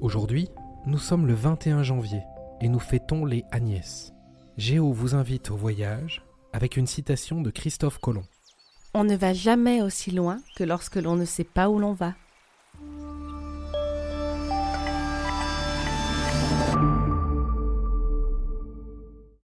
Aujourd'hui, nous sommes le 21 janvier et nous fêtons les Agnès. Géo vous invite au voyage avec une citation de Christophe Colomb. On ne va jamais aussi loin que lorsque l'on ne sait pas où l'on va.